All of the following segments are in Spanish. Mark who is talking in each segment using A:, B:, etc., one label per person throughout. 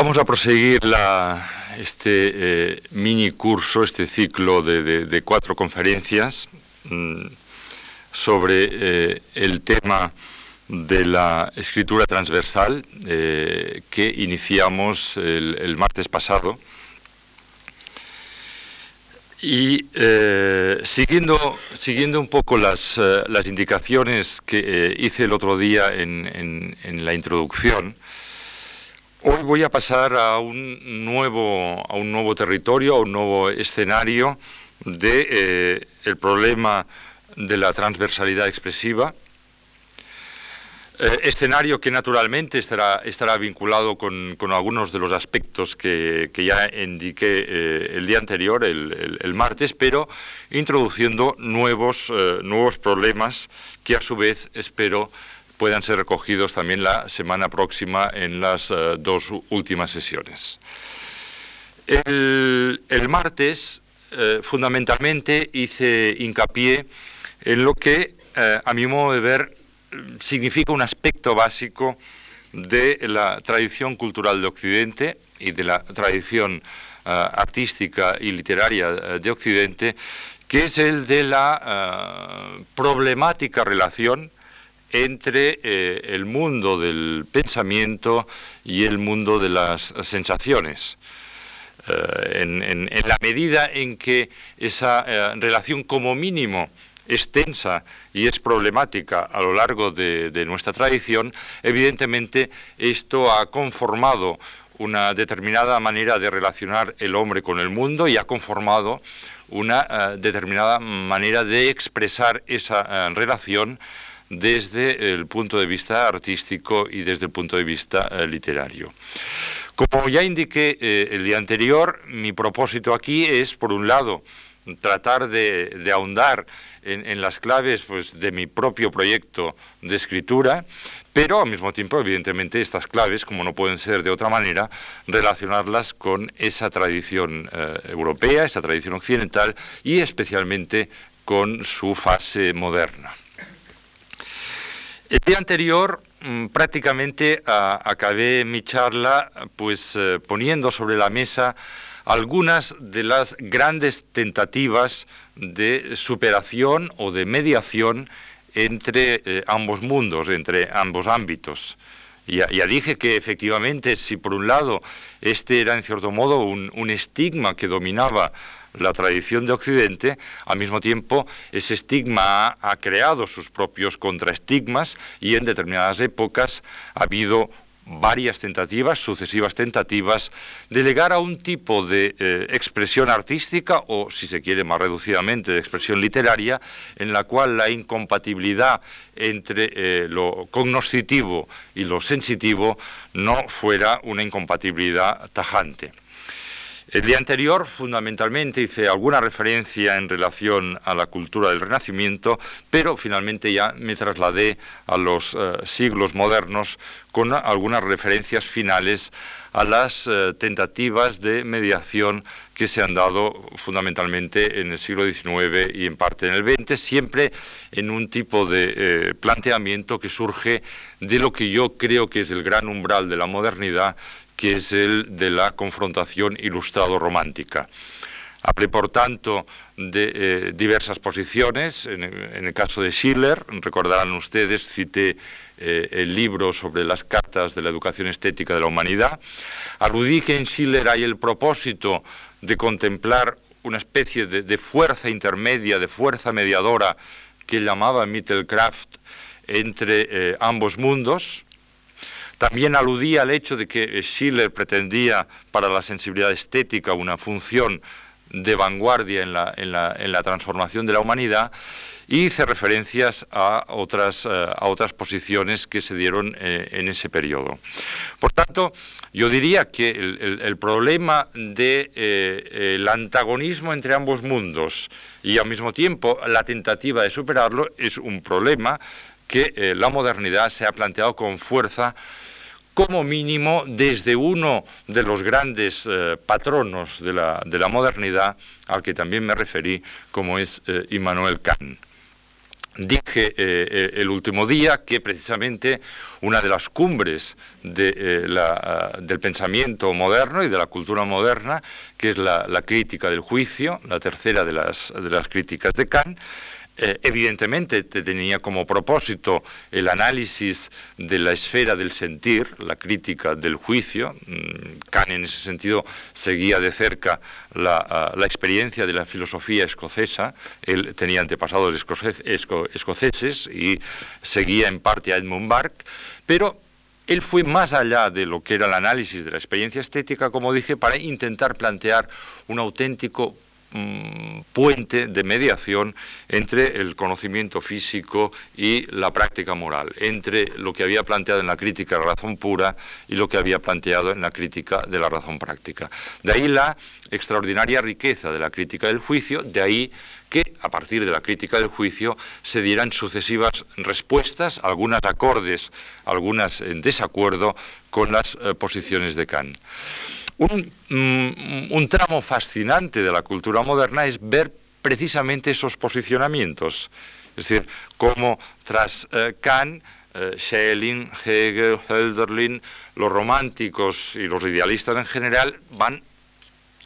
A: Vamos a proseguir este eh, mini curso, este ciclo de, cuatro conferencias mm, sobre eh, el tema de la escritura transversal eh, que iniciamos el, martes pasado. Y siguiendo, siguiendo un poco las, indicaciones que hice el otro día en la introducción, Hoy voy a pasar a un nuevo, a un nuevo territorio, a un nuevo escenario de eh, el problema de la transversalidad expresiva. Eh, escenario que naturalmente estará, estará vinculado con, algunos de los aspectos que, ya indiqué eh, el día anterior, el, martes, pero introduciendo nuevos, nuevos problemas que a su vez espero puedan ser recogidos también la semana próxima en las eh, dos últimas sesiones. El, martes, eh, fundamentalmente, hice hincapié en lo que, eh, a mi modo de ver, significa un aspecto básico de la tradición cultural de Occidente y de la tradición artística y literaria de Occidente, que es el de la problemática relación entre eh, el mundo del pensamiento y el mundo de las sensaciones. Eh, en, la medida en que esa eh, relación como mínimo es tensa y es problemática a lo largo de, nuestra tradición, evidentemente esto ha conformado una determinada manera de relacionar el hombre con el mundo y ha conformado una determinada manera de expresar esa relación desde el punto de vista artístico y desde el punto de vista eh, literario. Como ya indiqué eh, el día anterior, mi propósito aquí es, por un lado, tratar de, ahondar en, las claves pues, de mi propio proyecto de escritura, pero al mismo tiempo, evidentemente, estas claves, como no pueden ser de otra manera, relacionarlas con esa tradición eh, europea, esa tradición occidental y especialmente con su fase moderna. El día anterior mm, prácticamente acabé mi charla pues eh, poniendo sobre la mesa algunas de las grandes tentativas de superación o de mediación entre eh, ambos mundos, entre ambos ámbitos. Ya, ya, dije que efectivamente, si por un lado este era en cierto modo un estigma que dominaba la tradición de Occidente, al mismo tiempo ese estigma ha, creado sus propios contraestigmas y en determinadas épocas ha habido varias tentativas, sucesivas tentativas, de llegar a un tipo de eh, expresión artística o, si se quiere más reducidamente, de expresión literaria, en la cual la incompatibilidad entre eh, lo cognoscitivo y lo sensitivo no fuera una incompatibilidad tajante. El día anterior, fundamentalmente, hice alguna referencia en relación a la cultura del Renacimiento, pero finalmente ya me trasladé a los eh, siglos modernos con algunas referencias finales a las eh, tentativas de mediación que se han dado fundamentalmente en el siglo XIX y en parte en el XX, siempre en un tipo de eh, planteamiento que surge de lo que yo creo que es el gran umbral de la modernidad, que es el de la confrontación ilustrado-romántica. Hablé, por tanto, de eh, diversas posiciones. En, el caso de Schiller, recordarán ustedes, cité eh, el libro sobre las cartas de la educación estética de la humanidad. Aludí que en Schiller hay el propósito de contemplar una especie de, fuerza intermedia, de fuerza mediadora que llamaba Mittelkraft entre eh, ambos mundos, también aludía al hecho de que Schiller pretendía para la sensibilidad estética una función de vanguardia en la, transformación de la humanidad y hice referencias a otras, eh, a otras posiciones que se dieron eh, en ese periodo. Por tanto, yo diría que el, problema del de, eh, antagonismo entre ambos mundos y al mismo tiempo la tentativa de superarlo es un problema que la modernidad se ha planteado con fuerza como mínimo desde uno de los grandes eh, patronos de la, modernidad, al que también me referí, como es eh, Immanuel Kant. Dije eh, el último día que precisamente una de las cumbres del pensamiento moderno y de la cultura moderna, que es la, crítica del juicio, la tercera de las críticas de Kant, eh, evidentemente tenía como propósito el análisis de la esfera del sentir, la crítica del juicio. Mm, Kant en ese sentido seguía de cerca la, experiencia de la filosofía escocesa. Él tenía antepasados escoceses y seguía en parte a Edmund Burke, pero él fue más allá de lo que era el análisis de la experiencia estética, como dije, para intentar plantear un auténtico Puente de mediación entre el conocimiento físico y la práctica moral, entre lo que había planteado en la crítica de la razón pura y lo que había planteado en la crítica de la razón práctica. De ahí la extraordinaria riqueza de la crítica del juicio, de ahí que a partir de la crítica del juicio se dieran sucesivas respuestas, algunas acordes, algunas en desacuerdo con las eh, posiciones de Kant. Mm, un, tramo fascinante de la cultura moderna es ver precisamente esos posicionamientos. Es decir, cómo tras eh, Kant, eh, Schelling, Hegel, Hölderlin, los románticos y los idealistas en general van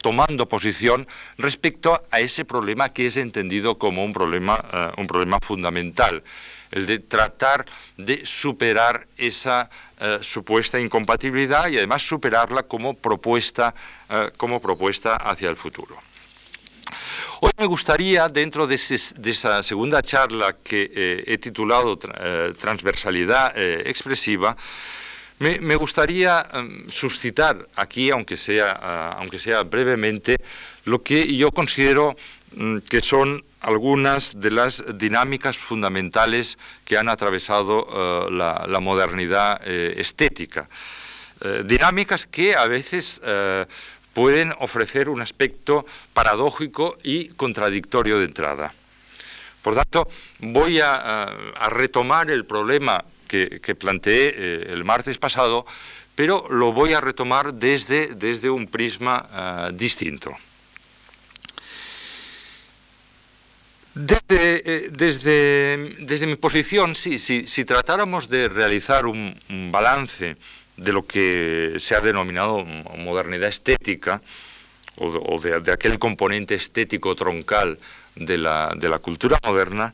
A: tomando posición respecto a ese problema que es entendido como un problema, eh, un problema fundamental el de tratar de superar esa eh, supuesta incompatibilidad y además superarla como propuesta, eh, como propuesta hacia el futuro. Hoy me gustaría, dentro de, esa segunda charla que eh, he titulado Transversalidad expresiva, me, gustaría em, suscitar aquí, aunque sea, aunque sea brevemente, lo que yo considero mm, que son algunas de las dinámicas fundamentales que han atravesado eh, la, modernidad eh, estética. Eh, dinámicas que a veces pueden ofrecer un aspecto paradójico y contradictorio de entrada. Por tanto, voy a, retomar el problema que, planteé el martes pasado, pero lo voy a retomar desde, desde un prisma distinto. Desde, eh, desde, desde, mi posición, sí, si, tratáramos de realizar un, balance de lo que se ha denominado modernidad estética, o, de, aquel componente estético troncal de la, de la, cultura moderna,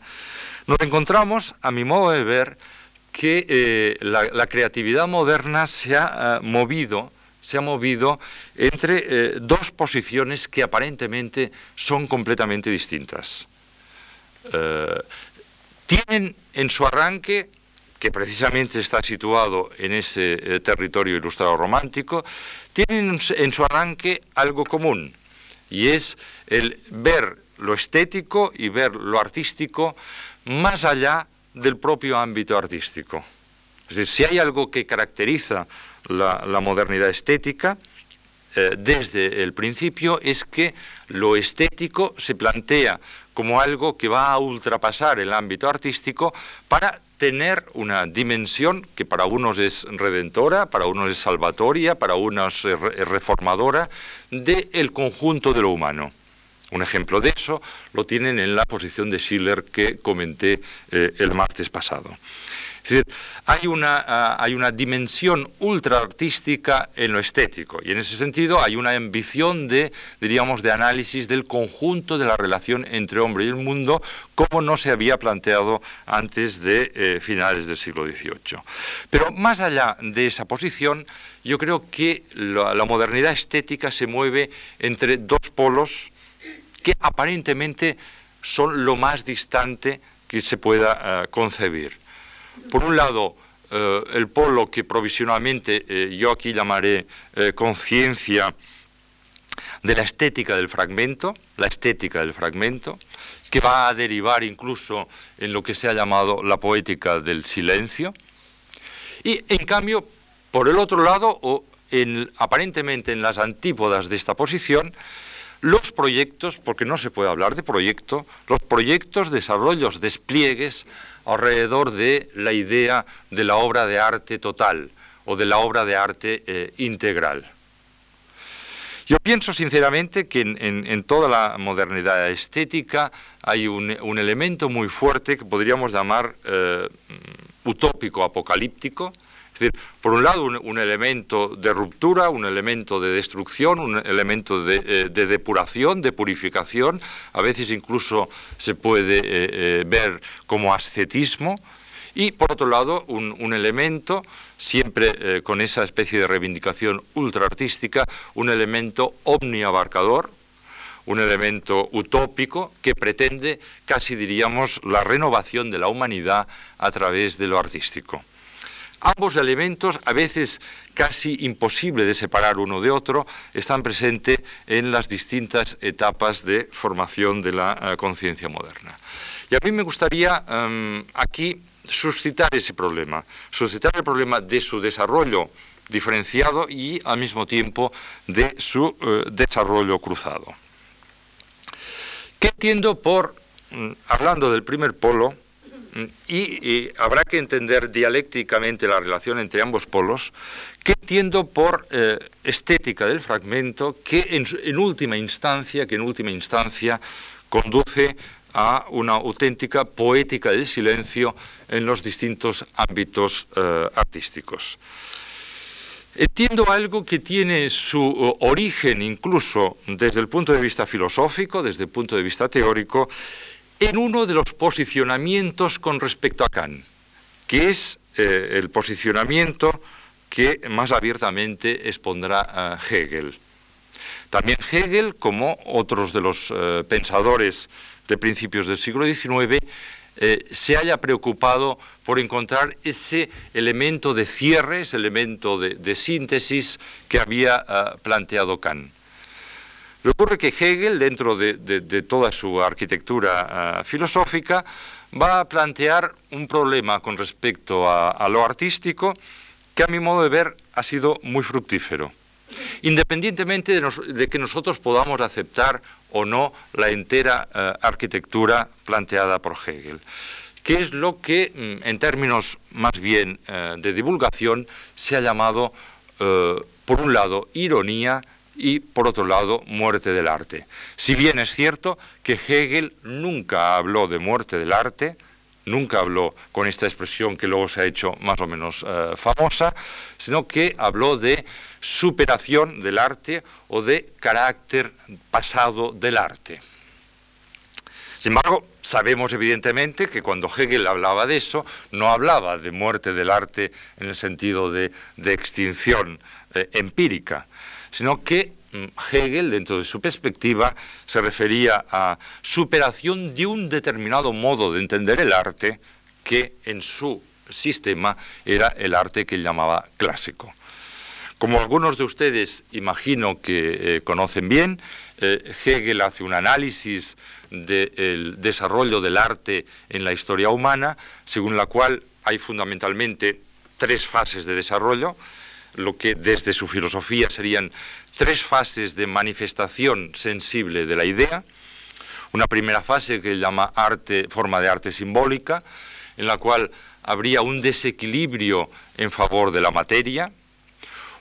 A: nos encontramos, a mi modo de ver, que eh, la, creatividad moderna se ha eh, movido se ha movido entre dos posiciones que aparentemente son completamente distintas. Eh, tienen en su arranque, que precisamente está situado en ese eh, territorio ilustrado romántico, tienen en su arranque algo común, y es el ver lo estético y ver lo artístico más allá del propio ámbito artístico. Es decir, si hay algo que caracteriza la, modernidad estética, eh, desde el principio es que lo estético se plantea como algo que va a ultrapasar el ámbito artístico para tener una dimensión que para unos es redentora, para unos es salvatoria, para unos es reformadora del conjunto de lo humano. Un ejemplo de eso lo tienen en la posición de Schiller que comenté eh, el martes pasado. Es decir, hay una, ah, hay una dimensión ultra artística en lo estético y en ese sentido hay una ambición de, diríamos, de análisis del conjunto de la relación entre hombre y el mundo como no se había planteado antes de eh, finales del siglo XVIII. Pero más allá de esa posición, yo creo que la, modernidad estética se mueve entre dos polos que aparentemente son lo más distante que se pueda ah, concebir. Por un lado, eh, el polo que provisionalmente eh, yo aquí llamaré eh, conciencia de la estética del fragmento, la estética del fragmento, que va a derivar incluso en lo que se ha llamado la poética del silencio. Y en cambio, por el otro lado, o aparentemente en las antípodas de esta posición, los proyectos, porque no se puede hablar de proyecto, los proyectos, desarrollos, despliegues alrededor de la idea de la obra de arte total o de la obra de arte eh, integral. Yo pienso sinceramente que en, toda la modernidad estética hay un, elemento muy fuerte que podríamos llamar eh, utópico, apocalíptico, es decir, por un lado un, elemento de ruptura, un elemento de destrucción, un elemento de, eh, depuración, de purificación, a veces incluso se puede eh, ver como ascetismo, y por otro lado un elemento siempre eh, con esa especie de reivindicación ultraartística, un elemento omniabarcador, un elemento utópico que pretende, casi diríamos, la renovación de la humanidad a través de lo artístico. Ambos elementos, a veces casi imposible de separar uno de otro, están presentes en las distintas etapas de formación de la eh, conciencia moderna. Y a mí me gustaría em, aquí suscitar ese problema, suscitar el problema de su desarrollo diferenciado y al mismo tiempo de su eh, desarrollo cruzado. ¿Qué entiendo por, mm, hablando del primer polo, y, habrá que entender dialécticamente la relación entre ambos polos, ¿qué entiendo por eh, estética del fragmento que en última instancia, que en última instancia conduce a una auténtica poética del silencio en los distintos ámbitos eh, artísticos. Entiendo algo que tiene su origen incluso desde el punto de vista filosófico, desde el punto de vista teórico, en uno de los posicionamientos con respecto a Kant, que es eh, el posicionamiento que más abiertamente expondrá Hegel. También Hegel, como otros de los pensadores de principios del siglo XIX, eh, se haya preocupado por encontrar ese elemento de cierre, ese elemento de, síntesis que había ah, planteado Kant. Le ocurre que Hegel, dentro de, toda su arquitectura ah, filosófica, va a plantear un problema con respecto a, lo artístico que a mi modo de ver ha sido muy fructífero. Independientemente de que nosotros podamos aceptar o no la entera eh, arquitectura planteada por Hegel, que es lo que, mm, en términos más bien eh, de divulgación, se ha llamado, por un lado, ironía y, por otro lado, muerte del arte. Si bien es cierto que Hegel nunca habló de muerte del arte, nunca habló con esta expresión que luego se ha hecho más o menos famosa, sino que habló de superación del arte o de carácter pasado del arte. Sin embargo, sabemos evidentemente que cuando Hegel hablaba de eso, no hablaba de muerte del arte en el sentido de, extinción eh, empírica, sino que mm, Hegel, dentro de su perspectiva, se refería a superación de un determinado modo de entender el arte que en su sistema era el arte que él llamaba clásico. Como algunos de ustedes imagino que eh, conocen bien, eh, Hegel hace un análisis del desarrollo del arte en la historia humana, según la cual hay fundamentalmente tres fases de desarrollo, lo que desde su filosofía serían tres fases de manifestación sensible de la idea. Una primera fase que llama arte, forma de arte simbólica, en la cual habría un desequilibrio en favor de la materia,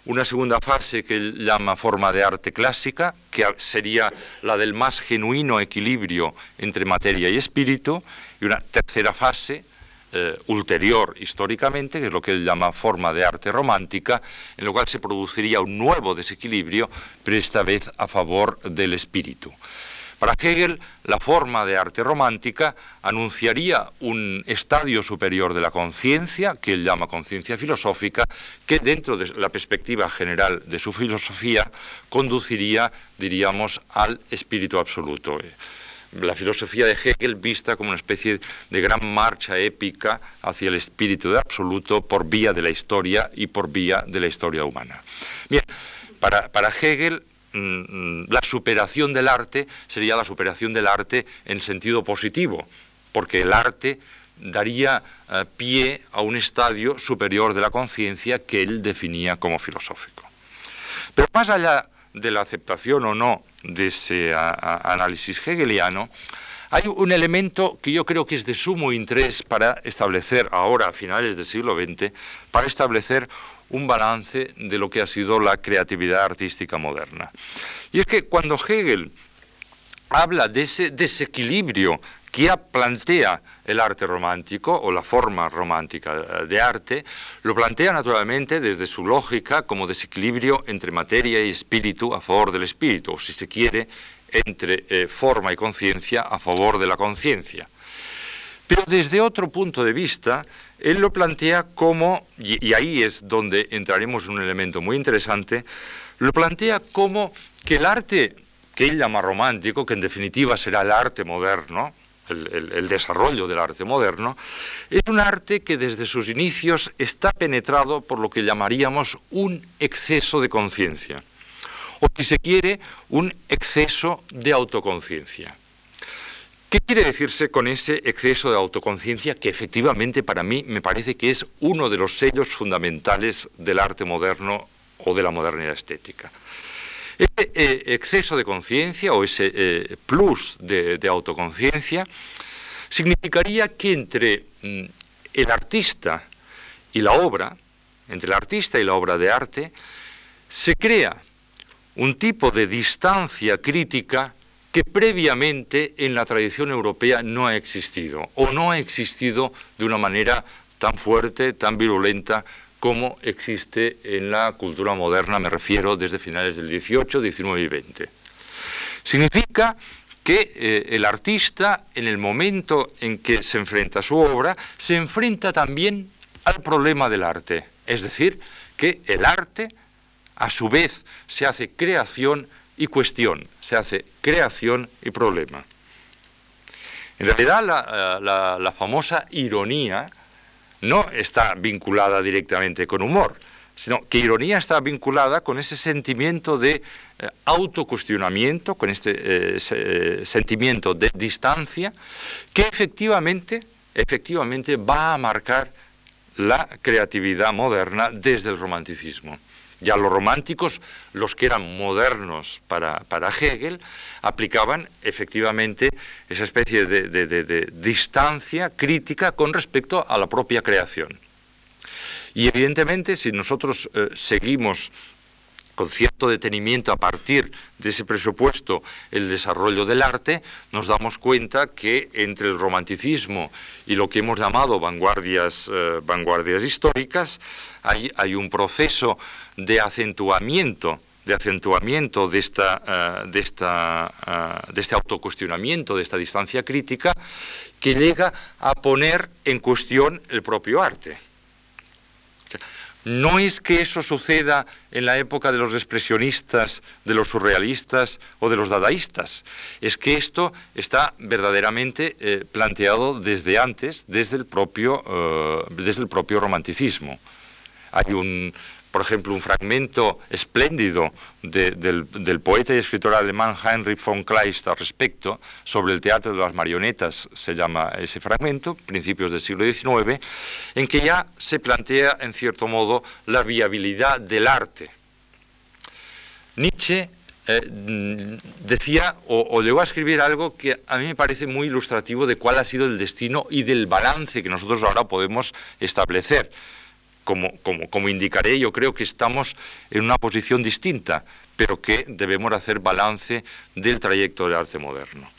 A: una segunda fase que él llama forma de arte clásica, que sería la del más genuino equilibrio entre materia y espíritu, y una tercera fase, eh, ulterior históricamente, que es lo que él llama forma de arte romántica, en lo cual se produciría un nuevo desequilibrio, pero esta vez a favor del espíritu. Para Hegel, la forma de arte romántica anunciaría un estadio superior de la conciencia, que él llama conciencia filosófica, que dentro de la perspectiva general de su filosofía conduciría, diríamos, al espíritu absoluto la filosofía de Hegel vista como una especie de gran marcha épica hacia el espíritu de absoluto por vía de la historia y por vía de la historia humana. Bien, para, para Hegel Mm, la superación del arte sería la superación del arte en sentido positivo, porque el arte daría eh, pie a un estadio superior de la conciencia que él definía como filosófico. Pero más allá de la aceptación o no de ese análisis hegeliano, hay un elemento que yo creo que es de sumo interés para establecer ahora, a finales del siglo XX, para establecer un balance de lo que ha sido la creatividad artística moderna. Y es que cuando Hegel habla de ese desequilibrio que plantea el arte romántico o la forma romántica eh, de arte, lo plantea naturalmente desde su lógica como desequilibrio entre materia y espíritu a favor del espíritu, o si se quiere, entre eh, forma y conciencia a favor de la conciencia. Pero desde otro punto de vista, él lo plantea como, y, ahí es donde entraremos en un elemento muy interesante, lo plantea como que el arte que él llama romántico, que en definitiva será el arte moderno, el, desarrollo del arte moderno, es un arte que desde sus inicios está penetrado por lo que llamaríamos un exceso de conciencia, o si se quiere, un exceso de autoconciencia. ¿Qué quiere decirse con ese exceso de autoconciencia que efectivamente para mí me parece que es uno de los sellos fundamentales del arte moderno o de la modernidad estética? Ese eh, exceso de conciencia o ese eh, plus de, autoconciencia significaría que entre mm, el artista y la obra, entre el artista y la obra de arte, se crea un tipo de distancia crítica que previamente en la tradición europea no ha existido, o no ha existido de una manera tan fuerte, tan virulenta como existe en la cultura moderna, me refiero desde finales del 18, 19 y 20. Significa que eh, el artista, en el momento en que se enfrenta a su obra, se enfrenta también al problema del arte. Es decir, que el arte, a su vez, se hace creación y cuestión, se hace creación y problema. En realidad la, eh, famosa ironía no está vinculada directamente con humor, sino que ironía está vinculada con ese sentimiento de eh, autocuestionamiento, con este eh, sentimiento de distancia, que efectivamente, efectivamente va a marcar la creatividad moderna desde el romanticismo. Ya los románticos, los que eran modernos para, Hegel, aplicaban efectivamente esa especie de, distancia crítica con respecto a la propia creación. Y evidentemente, si nosotros eh, seguimos con cierto detenimiento a partir de ese presupuesto el desarrollo del arte, nos damos cuenta que entre el romanticismo y lo que hemos llamado vanguardias, eh, vanguardias históricas, hay, un proceso de acentuamiento de acentuamiento de, esta, eh, de, esta, eh, de este autocuestionamiento, de esta distancia crítica, que llega a poner en cuestión el propio arte. No es que eso suceda en la época de los expresionistas, de los surrealistas o de los dadaístas, es que esto está verdaderamente eh, planteado desde antes, desde el propio, desde el propio romanticismo. Hay un, por ejemplo, un fragmento espléndido del, poeta y escritor alemán Heinrich von Kleist al respecto, sobre el teatro de las marionetas, se llama ese fragmento, principios del siglo XIX, en que ya se plantea, en cierto modo, la viabilidad del arte. Nietzsche eh, decía o, o, llegó a escribir algo que a mí me parece muy ilustrativo de cuál ha sido el destino y del balance que nosotros ahora podemos establecer como, indicaré, yo creo que estamos en una posición distinta, pero que debemos hacer balance del trayecto del arte moderno.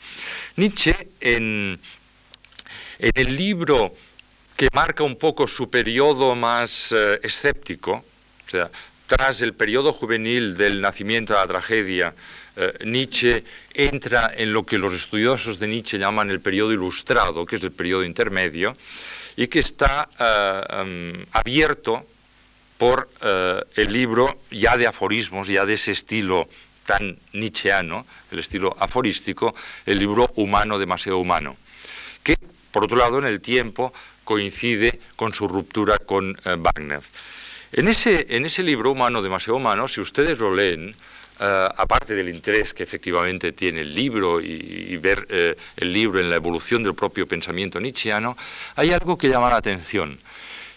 A: Nietzsche, en, el libro que marca un poco su periodo más eh, escéptico, o sea, tras el periodo juvenil del nacimiento de la tragedia, eh, Nietzsche entra en lo que los estudiosos de Nietzsche llaman el periodo ilustrado, que es el periodo intermedio, y que está em, abierto por eh, el libro ya de aforismos, ya de ese estilo tan nietzscheano, el estilo aforístico, el libro Humano, demasiado humano, que por otro lado en el tiempo coincide con su ruptura con eh, Wagner. En ese, en ese libro Humano, demasiado humano, si ustedes lo leen, eh, aparte del interés que efectivamente tiene el libro y, ver eh, el libro en la evolución del propio pensamiento nietzscheano, hay algo que llama la atención.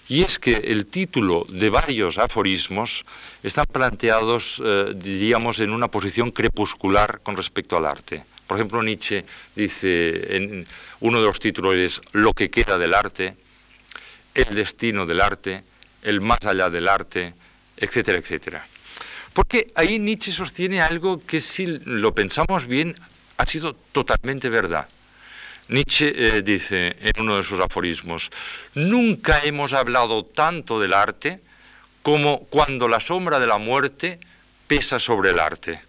A: Y es que el título de varios aforismos están planteados, eh, diríamos, en una posición crepuscular con respecto al arte. Por ejemplo, Nietzsche dice, en uno de los títulos es Lo que queda del arte, El destino del arte, El más allá del arte, etcétera, etcétera. Porque ahí Nietzsche sostiene algo que si lo pensamos bien ha sido totalmente verdad. Nietzsche eh, dice en uno de sus aforismos, nunca hemos hablado tanto del arte como cuando la sombra de la muerte pesa sobre el arte.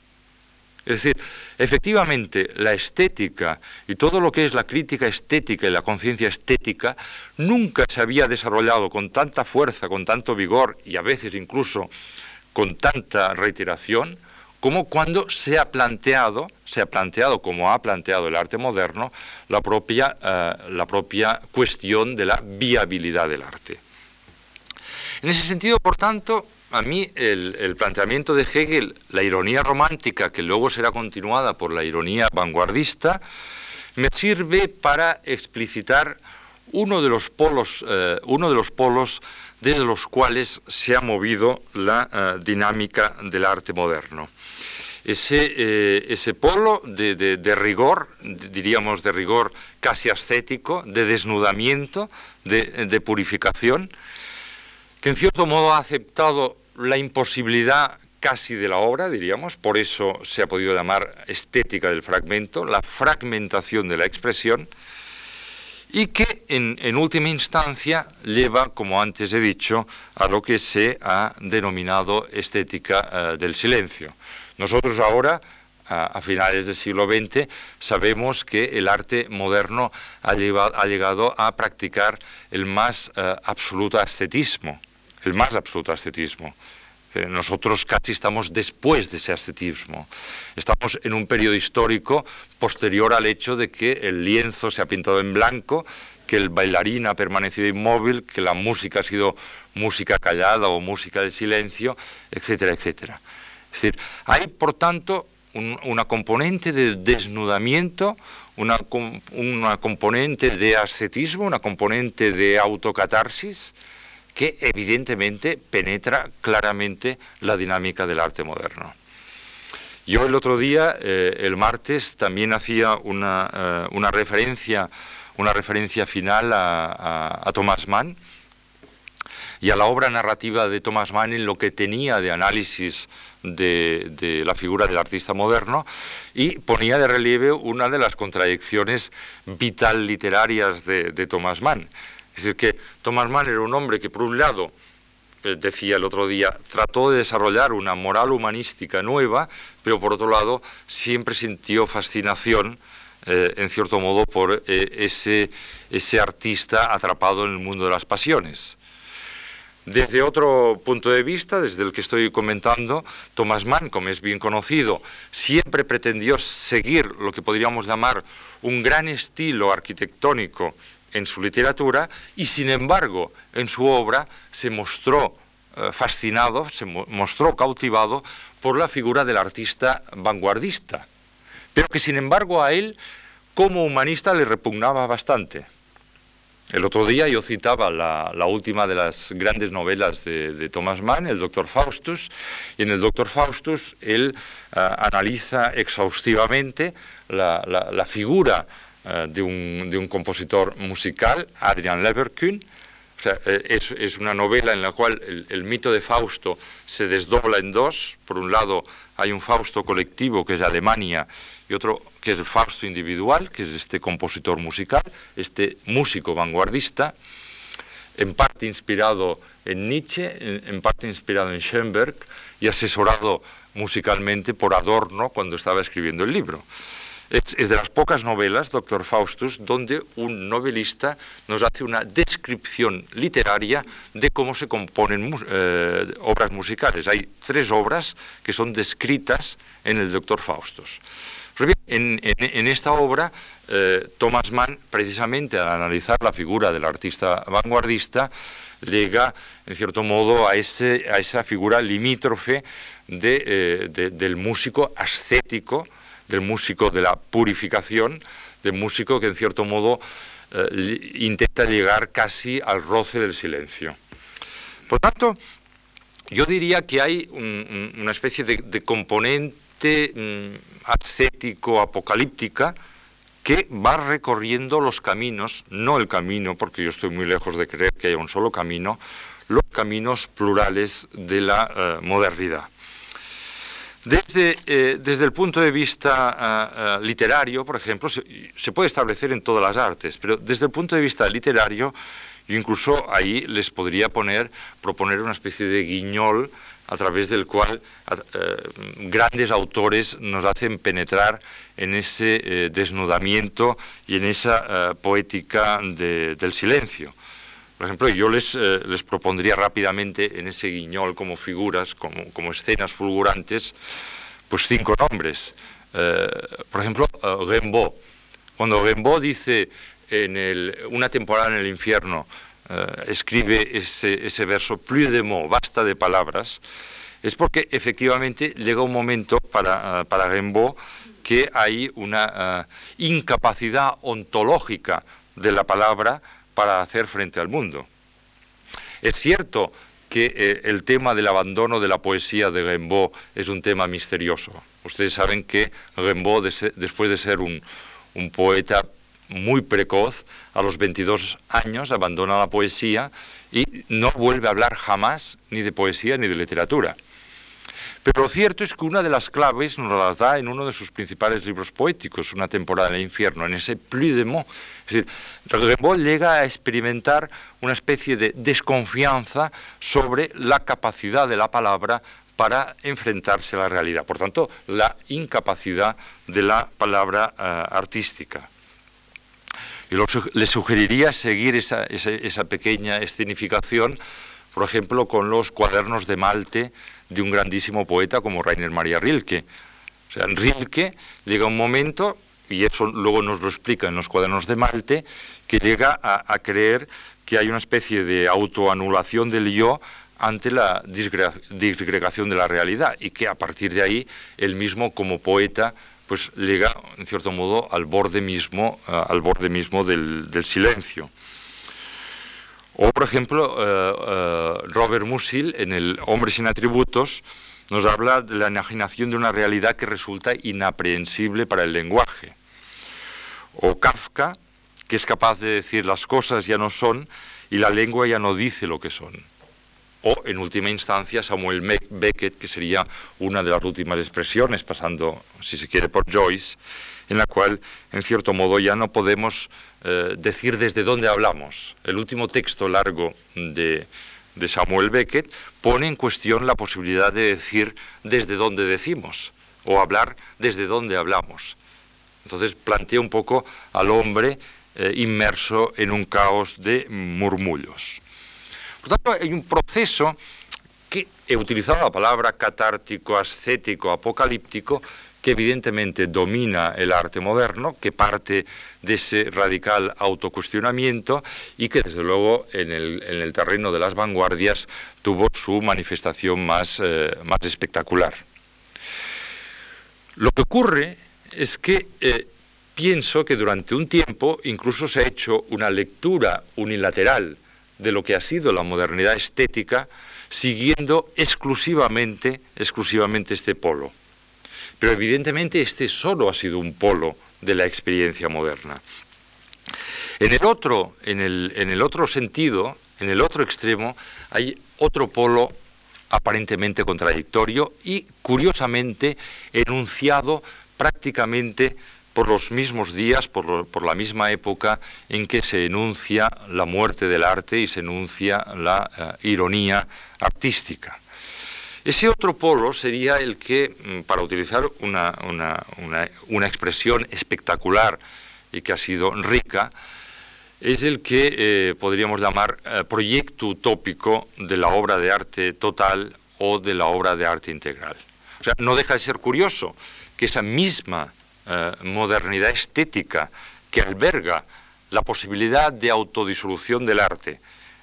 A: Es decir, efectivamente, la estética y todo lo que es la crítica estética y la conciencia estética nunca se había desarrollado con tanta fuerza, con tanto vigor y a veces incluso con tanta reiteración como cuando se ha planteado, se ha planteado como ha planteado el arte moderno, la propia, eh, la propia cuestión de la viabilidad del arte. En ese sentido, por tanto, a mí el, planteamiento de Hegel, la ironía romántica, que luego será continuada por la ironía vanguardista, me sirve para explicitar uno de los polos, eh, uno de los polos desde los cuales se ha movido la eh, dinámica del arte moderno. Ese, eh, ese polo de, rigor, diríamos de rigor casi ascético, de desnudamiento, de purificación, que en cierto modo ha aceptado la imposibilidad casi de la obra, diríamos, por eso se ha podido llamar estética del fragmento, la fragmentación de la expresión, y que en, última instancia lleva, como antes he dicho, a lo que se ha denominado estética eh, del silencio. Nosotros ahora, a, finales del siglo XX, sabemos que el arte moderno ha, llegado a practicar el más eh, absoluto ascetismo, el más absoluto ascetismo. Eh, nosotros casi estamos después de ese ascetismo. Estamos en un periodo histórico posterior al hecho de que el lienzo se ha pintado en blanco, que el bailarín ha permanecido inmóvil, que la música ha sido música callada o música de silencio, etcétera, etcétera. Es decir, hay, por tanto, una componente de desnudamiento, una, una componente de ascetismo, una componente de autocatarsis, que evidentemente penetra claramente la dinámica del arte moderno. Yo el otro día, eh, el martes, también hacía una, eh, referencia, una referencia final a, Thomas Mann y a la obra narrativa de Thomas Mann en lo que tenía de análisis de, la figura del artista moderno y ponía de relieve una de las contradicciones vital literarias de, de Thomas Mann es decir, que Thomas Mann era un hombre que, por un lado, eh, decía el otro día, trató de desarrollar una moral humanística nueva, pero por otro lado, siempre sintió fascinación, eh, en cierto modo, por eh, ese, ese artista atrapado en el mundo de las pasiones. Desde otro punto de vista, desde el que estoy comentando, Thomas Mann, como es bien conocido, siempre pretendió seguir lo que podríamos llamar un gran estilo arquitectónico en su literatura y sin embargo en su obra se mostró eh, fascinado, se mostró cautivado por la figura del artista vanguardista, pero que sin embargo a él como humanista le repugnaba bastante. El otro día yo citaba la, última de las grandes novelas de, Thomas Mann, el Doctor Faustus, y en el Doctor Faustus él eh, analiza exhaustivamente la, la figura eh, de, un, de, un, compositor musical, Adrian Leverkühn. Eh, es, es, una novela en la cual el, mito de Fausto se desdobla en dos. Por un lado, hay un Fausto colectivo, que es Alemania, y otro que es el Fausto individual, que es este compositor musical, este músico vanguardista, en parte inspirado en Nietzsche, en parte inspirado en Schoenberg y asesorado musicalmente por Adorno cuando estaba escribiendo el libro. Es, de las pocas novelas, Doctor Faustus, donde un novelista nos hace una descripción literaria de cómo se componen eh, obras musicales. Hay tres obras que son descritas en el Doctor Faustus. En, esta obra, eh, Thomas Mann, precisamente al analizar la figura del artista vanguardista, llega, en cierto modo, a, esa figura limítrofe eh, del músico ascético, del músico de la purificación, del músico que en cierto modo eh, intenta llegar casi al roce del silencio. Por tanto, yo diría que hay una especie de, componente mm, ascético, apocalíptica, que va recorriendo los caminos, no el camino, porque yo estoy muy lejos de creer que haya un solo camino, los caminos plurales de la eh, modernidad. Desde, eh, desde, el punto de vista literario, por ejemplo, se, se, puede establecer en todas las artes, pero desde el punto de vista literario, yo incluso ahí les podría poner, proponer una especie de guiñol a través del cual eh, grandes autores nos hacen penetrar en ese eh, desnudamiento y en esa poética del silencio. Por ejemplo, yo les, les, propondría rápidamente en ese guiñol como figuras, como, escenas fulgurantes, pues cinco nombres. por ejemplo, Rimbaud. Cuando Rimbaud dice en el, una temporada en el infierno, eh, escribe ese, ese, verso, plus de mots, basta de palabras, es porque efectivamente llega un momento para, uh, para Rimbaud que hay una uh, incapacidad ontológica de la palabra para hacer frente al mundo. Es cierto que eh, el tema del abandono de la poesía de Rimbaud es un tema misterioso. Ustedes saben que Rimbaud, después de ser un, un poeta muy precoz, a los 22 años abandona la poesía y no vuelve a hablar jamás ni de poesía ni de literatura. Pero lo cierto es que una de las claves nos las da en uno de sus principales libros poéticos, Una temporada en el infierno, en ese plus de mots. Es decir, Rimbaud llega a experimentar una especie de desconfianza sobre la capacidad de la palabra para enfrentarse a la realidad. Por tanto, la incapacidad de la palabra uh, artística. Y le sugeriría seguir esa, pequeña escenificación, por ejemplo, con los cuadernos de Malte de un grandísimo poeta como Rainer Maria Rilke. O sea, Rilke llega un momento, y eso luego nos lo explica en los cuadernos de Malte, que llega a, creer que hay una especie de autoanulación del yo ante la disgregación de la realidad y que a partir de ahí él mismo como poeta pues llega en cierto modo al borde mismo, al borde mismo del, silencio. O por ejemplo, uh, uh, Robert Musil en el Hombre sin atributos nos habla de la imaginación de una realidad que resulta inaprehensible para el lenguaje. O Kafka, que es capaz de decir las cosas ya no son y la lengua ya no dice lo que son o en última instancia Samuel Beckett, que sería una de las últimas expresiones, pasando, si se quiere, por Joyce, en la cual, en cierto modo, ya no podemos eh, decir desde dónde hablamos. El último texto largo de, de Samuel Beckett pone en cuestión la posibilidad de decir desde dónde decimos o hablar desde dónde hablamos. Entonces plantea un poco al hombre eh, inmerso en un caos de murmullos. Por tanto, hay un proceso que he utilizado la palabra catártico, ascético, apocalíptico, que evidentemente domina el arte moderno, que parte de ese radical autocuestionamiento y que desde luego en el, terreno de las vanguardias tuvo su manifestación más, eh, más espectacular. Lo que ocurre es que eh, pienso que durante un tiempo incluso se ha hecho una lectura unilateral de lo que ha sido la modernidad estética, siguiendo exclusivamente, exclusivamente este polo. Pero evidentemente este solo ha sido un polo de la experiencia moderna. En el otro, en el, en el otro sentido, en el otro extremo, hay otro polo aparentemente contradictorio y, curiosamente, enunciado prácticamente por los mismos días, por, la misma época en que se enuncia la muerte del arte y se enuncia la eh, ironía artística. Ese otro polo sería el que, mm, para utilizar una, expresión espectacular y que ha sido rica, es el que eh, podríamos llamar eh, proyecto utópico de la obra de arte total o de la obra de arte integral. O sea, no deja de ser curioso que esa misma eh, modernidad estética que alberga la posibilidad de autodisolución del arte.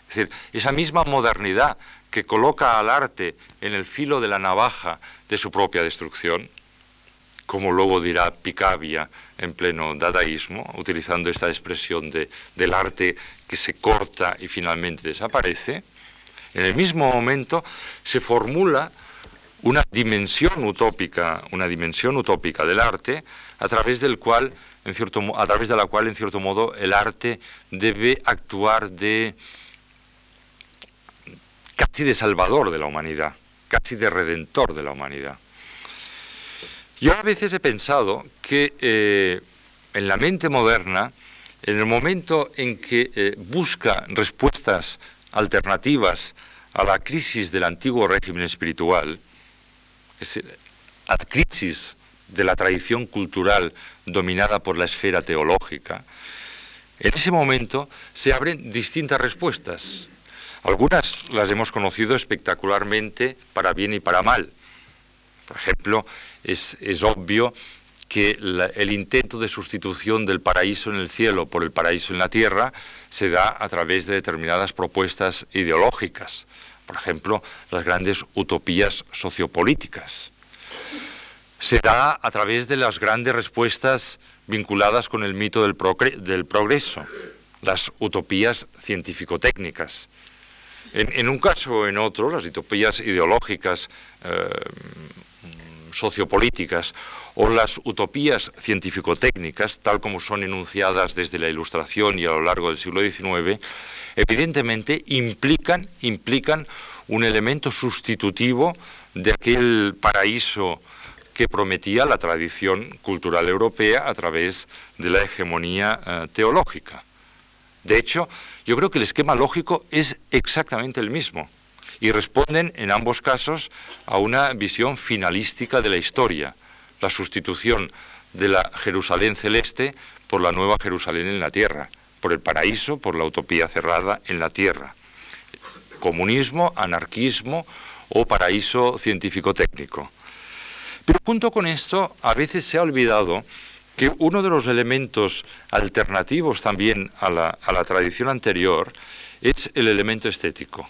A: Es decir, esa misma modernidad que coloca al arte en el filo de la navaja de su propia destrucción, como luego dirá Picabia en pleno dadaísmo, utilizando esta expresión de, del arte que se corta y finalmente desaparece, en el mismo momento se formula una dimensión utópica, una dimensión utópica del arte a través del cual en cierto a través de la cual en cierto modo el arte debe actuar de casi de salvador de la humanidad, casi de redentor de la humanidad. Yo a veces he pensado que eh, en la mente moderna, en el momento en que eh, busca respuestas alternativas a la crisis del antiguo régimen espiritual, a la crisis de la tradición cultural dominada por la esfera teológica, en ese momento se abren distintas respuestas. Algunas las hemos conocido espectacularmente para bien y para mal. Por ejemplo, es, obvio que el intento de sustitución del paraíso en el cielo por el paraíso en la tierra se da a través de determinadas propuestas ideológicas. Por ejemplo, las grandes utopías sociopolíticas. Se da a través de las grandes respuestas vinculadas con el mito del, progreso, las utopías científico-técnicas. En, un caso o en otro, las utopías ideológicas, eh, sociopolíticas o las utopías científico-técnicas, tal como son enunciadas desde la Ilustración y a lo largo del siglo XIX, evidentemente implican, implican un elemento sustitutivo de aquel paraíso que prometía la tradición cultural europea a través de la hegemonía eh, teológica. De hecho, yo creo que el esquema lógico es exactamente el mismo y responden en ambos casos a una visión finalística de la historia, la sustitución de la Jerusalén celeste por la nueva Jerusalén en la tierra, por el paraíso, por la utopía cerrada en la tierra. Comunismo, anarquismo o paraíso científico-técnico. Pero junto con esto, a veces se ha olvidado que uno de los elementos alternativos también a la, tradición anterior es el elemento estético.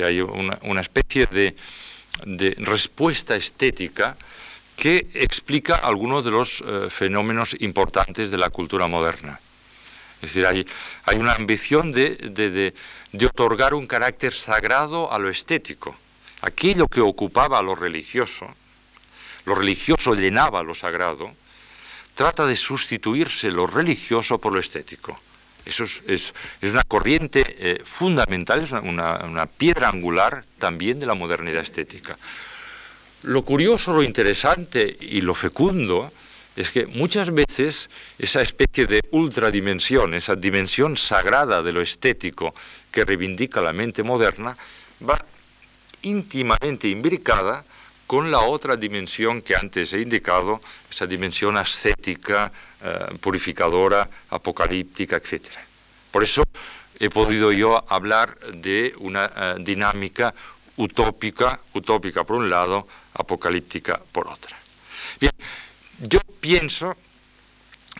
A: O hay una, especie de, respuesta estética que explica algunos de los eh, fenómenos importantes de la cultura moderna. Es decir, hay, una ambición de, otorgar un carácter sagrado a lo estético. Aquello que ocupaba a lo religioso, lo religioso llenaba lo sagrado, trata de sustituirse lo religioso por lo estético. Eso es, una corriente eh, fundamental, es una, piedra angular también de la modernidad estética. Lo curioso, lo interesante y lo fecundo es que muchas veces esa especie de ultradimensión, esa dimensión sagrada de lo estético que reivindica la mente moderna, va íntimamente imbricada con la otra dimensión que antes he indicado, esa dimensión ascética, eh, purificadora, apocalíptica, etc. Por eso he podido yo hablar de una eh, dinámica utópica, utópica por un lado, apocalíptica por otra. Bien, yo pienso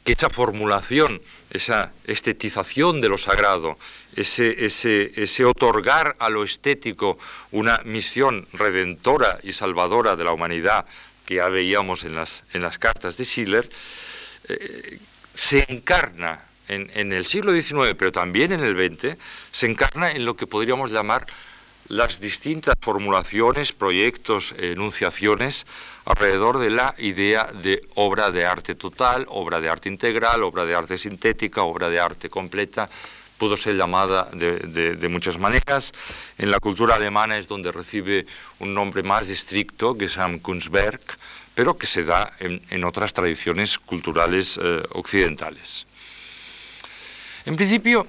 A: que esa formulación, esa estetización de lo sagrado, ese, otorgar a lo estético una misión redentora y salvadora de la humanidad que ya veíamos en las, cartas de Schiller, eh, se encarna en, en, el siglo XIX, pero también en el XX, se encarna en lo que podríamos llamar las distintas formulaciones, proyectos, enunciaciones alrededor de la idea de obra de arte total, obra de arte integral, obra de arte sintética, obra de arte completa, pudo ser llamada de, muchas maneras. En la cultura alemana es donde recibe un nombre más estricto, Gesamtkunstwerk, pero que se da en, otras tradiciones culturales eh, occidentales. En principio,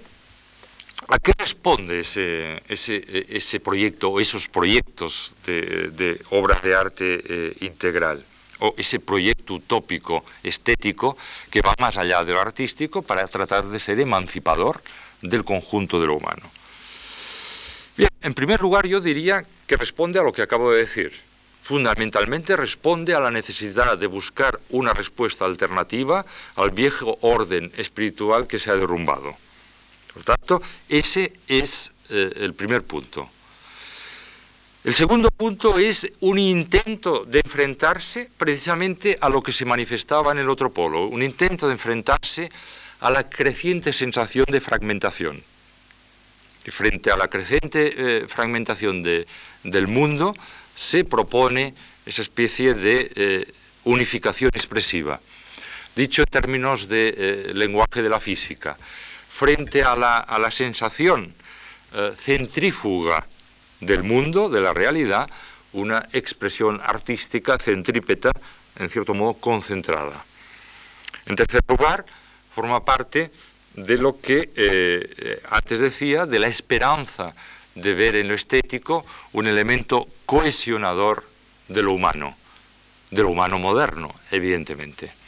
A: ¿a qué responde ese, ese, proyecto o esos proyectos de, obras de arte eh, integral? o ese proyecto utópico estético que va más allá de lo artístico para tratar de ser emancipador del conjunto de lo humano. Bien, en primer lugar yo diría que responde a lo que acabo de decir. Fundamentalmente responde a la necesidad de buscar una respuesta alternativa al viejo orden espiritual que se ha derrumbado. Por tanto, ese es eh, el primer punto. El segundo punto es un intento de enfrentarse precisamente a lo que se manifestaba en el otro polo, un intento de enfrentarse a la creciente sensación de fragmentación. Y frente a la creciente eh, fragmentación del mundo, se propone esa especie de eh, unificación expresiva. Dicho en términos de lenguaje de la física, frente a la, sensación centrífuga del mundo, de la realidad, una expresión artística centrípeta, en cierto modo concentrada. En tercer lugar, forma parte de lo que eh, antes decía, de la esperanza de ver en lo estético un elemento cohesionador de lo humano, de lo humano moderno, evidentemente.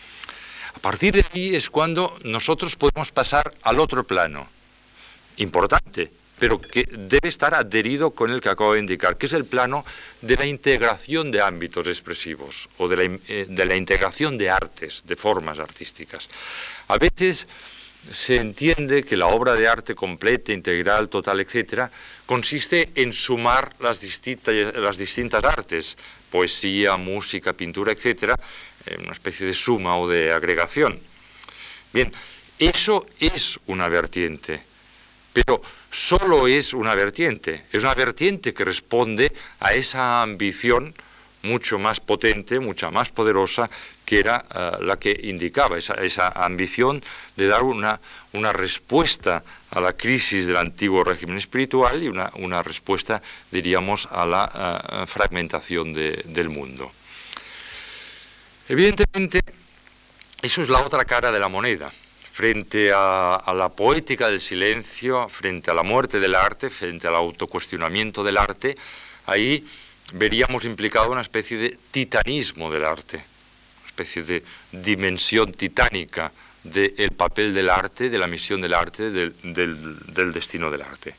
A: Partir de ahí es cuando nosotros podemos pasar al otro plano, importante, pero que debe estar adherido con el que acabo de indicar, que es el plano de la integración de ámbitos expresivos o de la, eh, integración de artes, de formas artísticas. A veces se entiende que la obra de arte completa, integral, total, etcétera, consiste en sumar las distintas, las distintas artes, poesía, música, pintura, etcétera, una especie de suma o de agregación. Bien, eso es una vertiente, pero solo es una vertiente, es una vertiente que responde a esa ambición mucho más potente, mucha más poderosa, que era eh, la que indicaba esa, ambición de dar una, una, respuesta a la crisis del antiguo régimen espiritual y una, respuesta, diríamos, a la eh, fragmentación del mundo. Evidentemente, eso es la otra cara de la moneda. Frente a, la poética del silencio, frente a la muerte del arte, frente al autocuestionamiento del arte, ahí veríamos implicado una especie de titanismo del arte, una especie de dimensión titánica del papel del arte, de la misión del arte, del, destino del arte.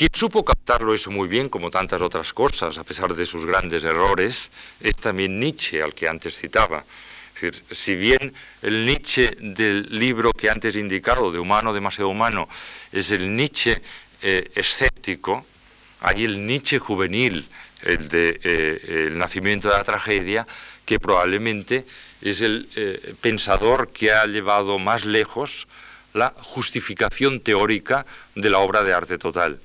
A: Quien supo captarlo eso muy bien, como tantas otras cosas, a pesar de sus grandes errores, es también Nietzsche, al que antes citaba. Es decir, si bien el Nietzsche del libro que antes he indicado, de Humano, demasiado humano, es el Nietzsche eh, escéptico, hay el Nietzsche juvenil, el de eh, el nacimiento de la tragedia, que probablemente es el eh, pensador que ha llevado más lejos la justificación teórica de la obra de arte total.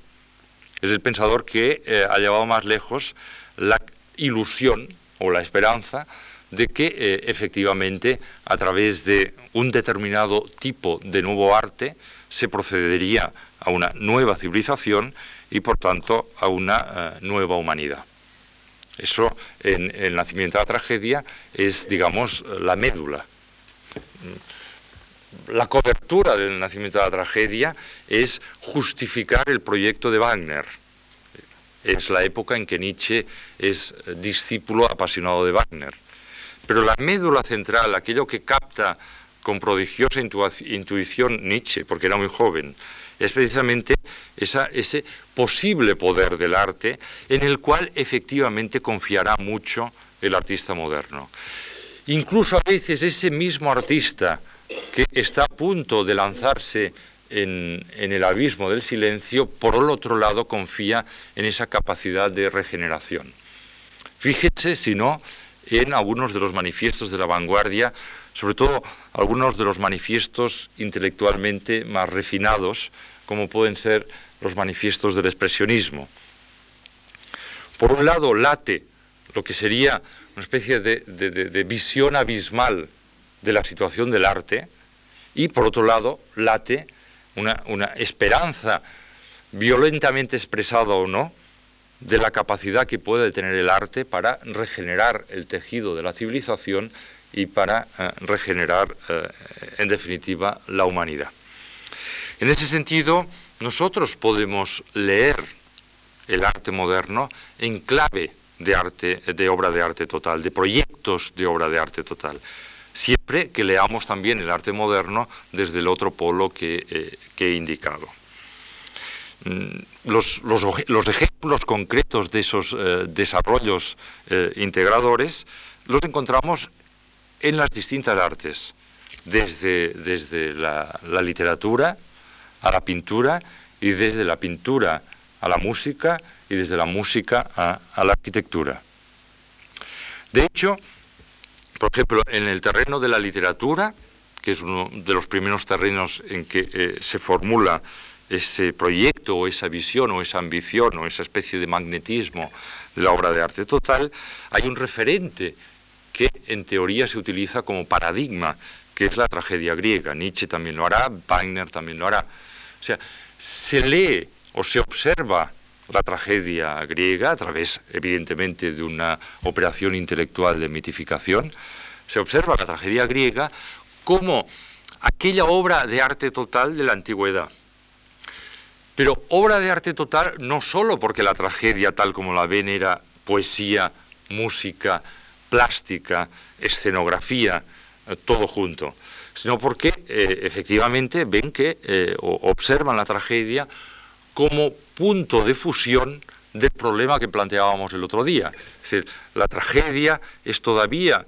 A: Es el pensador que eh, ha llevado más lejos la ilusión o la esperanza de que efectivamente a través de un determinado tipo de nuevo arte se procedería a una nueva civilización y por tanto a una eh, nueva humanidad. Eso en, el nacimiento de la tragedia es, digamos, la médula. La cobertura del nacimiento de la tragedia es justificar el proyecto de Wagner. Es la época en que Nietzsche es discípulo apasionado de Wagner. Pero la médula central, aquello que capta con prodigiosa intuición Nietzsche, porque era muy joven, es precisamente ese posible poder del arte en el cual efectivamente confiará mucho el artista moderno. Incluso a veces ese mismo artista que está a punto de lanzarse en, el abismo del silencio, por el otro lado confía en esa capacidad de regeneración. Fíjese, si no, en algunos de los manifiestos de la vanguardia, sobre todo algunos de los manifiestos intelectualmente más refinados, como pueden ser los manifiestos del expresionismo. Por un lado, late lo que sería una especie de, visión abismal de la situación del arte, y por otro lado, late una, una esperanza violentamente expresada o no, de la capacidad que puede tener el arte para regenerar el tejido de la civilización y para eh, regenerar, eh, en definitiva, la humanidad. En ese sentido, nosotros podemos leer el arte moderno en clave de arte, de obra de arte total, de proyectos de obra de arte total. Siempre que leamos también el arte moderno desde el otro polo que, eh, he indicado. Mm, los, ejemplos concretos de esos desarrollos integradores los encontramos en las distintas artes, desde, desde la, literatura a la pintura y desde la pintura a la música y desde la música a, la arquitectura. De hecho, por ejemplo, en el terreno de la literatura, que es uno de los primeros terrenos en que eh, se formula ese proyecto o esa visión o esa ambición o esa especie de magnetismo de la obra de arte total, hay un referente que en teoría se utiliza como paradigma, que es la tragedia griega. Nietzsche también lo hará, Wagner también lo hará. O sea, se lee o se observa la tragedia griega a través, evidentemente, de una operación intelectual de mitificación, se observa la tragedia griega como aquella obra de arte total de la antigüedad. Pero obra de arte total no solo porque la tragedia tal como la ven era poesía, música, plástica, escenografía, eh, todo junto, sino porque eh, efectivamente ven que eh, observan la tragedia como punto de fusión del problema que planteábamos el otro día. Es decir, la tragedia es todavía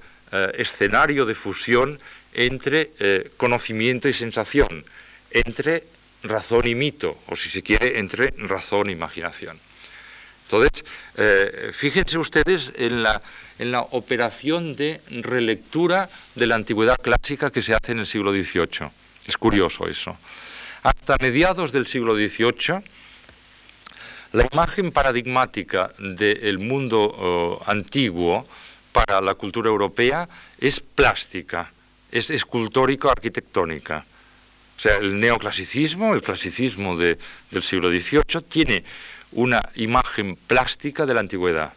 A: escenario de fusión entre conocimiento y sensación, entre razón y mito, o si se quiere, entre razón e imaginación. Entonces, eh, fíjense ustedes en la, en la operación de relectura de la antigüedad clásica que se hace en el siglo XVIII. Es curioso eso. Hasta mediados del siglo XVIII, la imagen paradigmática del mundo oh, antiguo para la cultura europea es plástica, es escultórico-arquitectónica. O sea, el neoclasicismo, el clasicismo del siglo XVIII, tiene una imagen plástica de la antigüedad.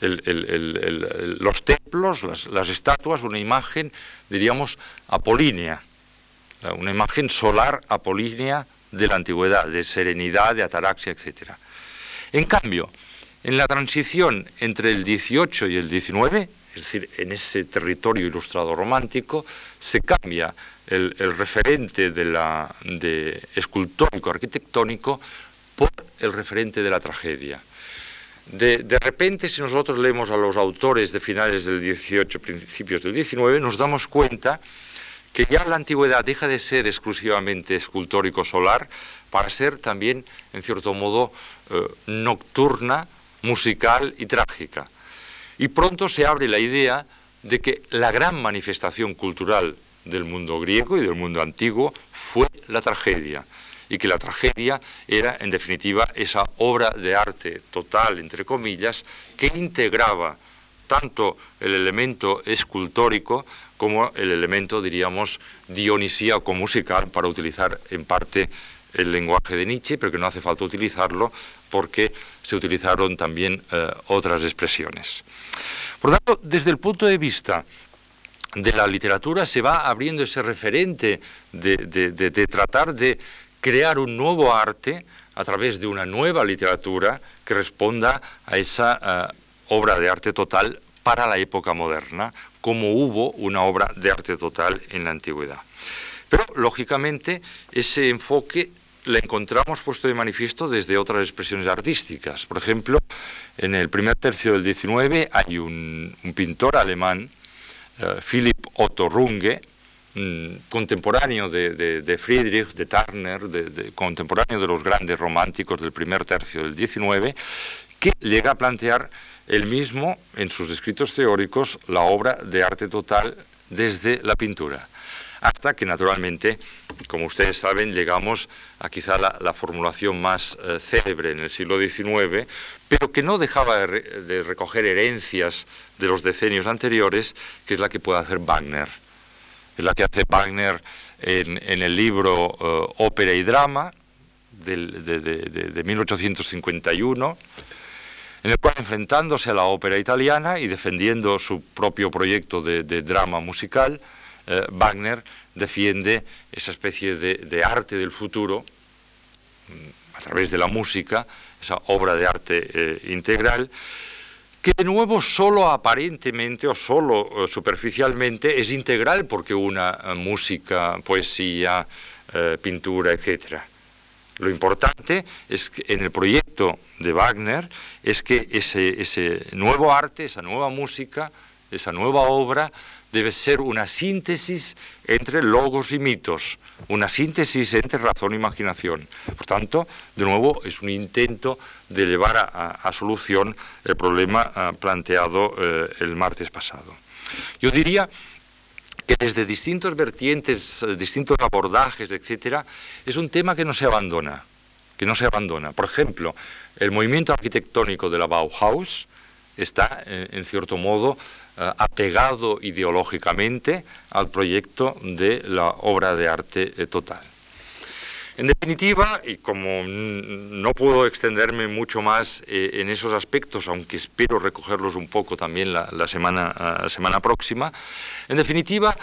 A: los templos, las, estatuas, una imagen, diríamos, apolínea, una imagen solar apolínea de la antigüedad, de serenidad, de ataraxia, etc. En cambio, en la transición entre el XVIII y el XIX, es decir, en ese territorio ilustrado romántico, se cambia el, referente de, la, de escultórico arquitectónico por el referente de la tragedia. De, repente, si nosotros leemos a los autores de finales del 18, principios del 19, nos damos cuenta que ya la antigüedad deja de ser exclusivamente escultórico solar para ser también, en cierto modo, eh, nocturna, musical y trágica. Y pronto se abre la idea de que la gran manifestación cultural del mundo griego y del mundo antiguo fue la tragedia y que la tragedia era, en definitiva, esa obra de arte total, entre comillas, que integraba tanto el elemento escultórico como el elemento, diríamos, dionisíaco musical, para utilizar en parte el lenguaje de Nietzsche, pero que no hace falta utilizarlo porque se utilizaron también eh, otras expresiones. Por lo tanto, desde el punto de vista de la literatura se va abriendo ese referente de tratar de crear un nuevo arte a través de una nueva literatura que responda a esa eh, obra de arte total para la época moderna, como hubo una obra de arte total en la antigüedad. Pero, lógicamente, ese enfoque lo encontramos puesto de manifiesto desde otras expresiones artísticas. Por ejemplo, en el primer tercio del XIX hay un, pintor alemán, eh, Philipp Otto Runge, contemporáneo de, Friedrich, de Turner, contemporáneo de los grandes románticos del primer tercio del XIX, que llega a plantear él mismo en sus escritos teóricos la obra de arte total desde la pintura. Hasta que naturalmente, como ustedes saben, llegamos a quizá la, formulación más eh, célebre en el siglo XIX, pero que no dejaba de recoger herencias de los decenios anteriores, que es la que puede hacer Wagner es la que hace Wagner en, el libro eh, Ópera y Drama de, 1851, en el cual enfrentándose a la ópera italiana y defendiendo su propio proyecto de, drama musical, eh, Wagner defiende esa especie de, arte del futuro mm, a través de la música, esa obra de arte eh, integral, que de nuevo solo aparentemente o solo eh, superficialmente es integral porque una música, poesía, pintura, etc. Lo importante es que en el proyecto de Wagner es que ese, nuevo arte, esa nueva música, esa nueva obra debe ser una síntesis entre logos y mitos, una síntesis entre razón e imaginación. Por tanto, de nuevo, es un intento de llevar a, solución el problema ah, planteado eh, el martes pasado. Yo diría que desde distintos vertientes, eh, distintos abordajes, etcétera, es un tema que no se abandona, que no se abandona. Por ejemplo, el movimiento arquitectónico de la Bauhaus está, eh, en cierto modo, eh, apegado ideológicamente al proyecto de la obra de arte total. En definitiva, y como no puedo extenderme mucho más eh, en esos aspectos, aunque espero recogerlos un poco también la, semana, la semana próxima, en definitiva,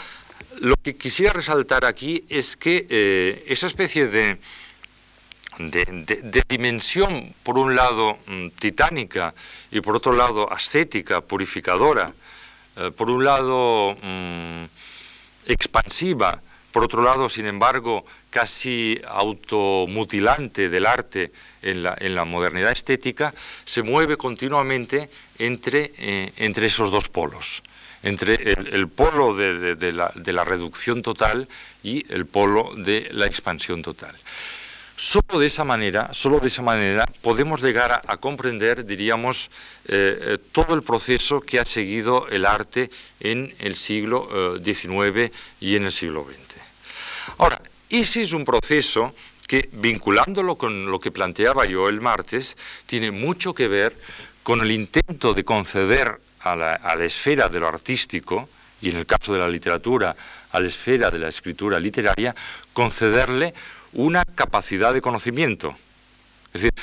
A: lo que quisiera resaltar aquí es que eh, esa especie de, de, dimensión, por un lado mm, titánica y por otro lado ascética, purificadora, eh, por un lado mm, expansiva, por otro lado, sin embargo, casi automutilante del arte en la, modernidad estética, se mueve continuamente entre, eh, entre esos dos polos entre el, polo de, la, reducción total y el polo de la expansión total. Solo de esa manera, solo de esa manera podemos llegar a, comprender, diríamos, eh, eh, todo el proceso que ha seguido el arte en el siglo XIX y en el siglo XX. Ese es un proceso que, vinculándolo con lo que planteaba yo el martes, tiene mucho que ver con el intento de conceder a la, esfera de lo artístico, y en el caso de la literatura, a la esfera de la escritura literaria, concederle una capacidad de conocimiento. Es decir,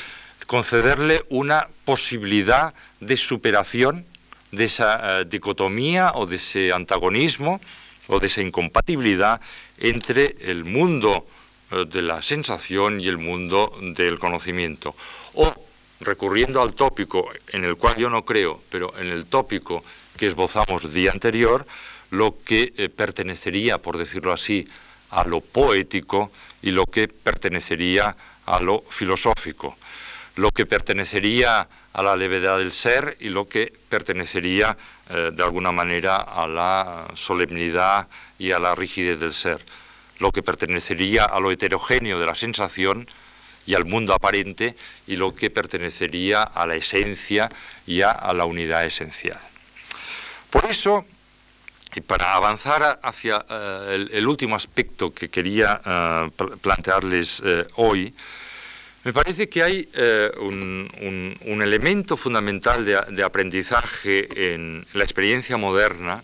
A: concederle una posibilidad de superación de esa eh, dicotomía o de ese antagonismo o de esa incompatibilidad entre el mundo eh, de la sensación y el mundo del conocimiento. O recurriendo al tópico en el cual yo no creo, pero en el tópico que esbozamos el día anterior, lo que eh, pertenecería, por decirlo así, a lo poético y lo que pertenecería a lo filosófico, lo que pertenecería a la levedad del ser y lo que pertenecería eh, de alguna manera a la solemnidad y a la rigidez del ser, lo que pertenecería a lo heterogéneo de la sensación y al mundo aparente y lo que pertenecería a la esencia y a, la unidad esencial. Por eso, y para avanzar hacia eh, el, último aspecto que quería eh, plantearles hoy, me parece que hay un, elemento fundamental de, aprendizaje en la experiencia moderna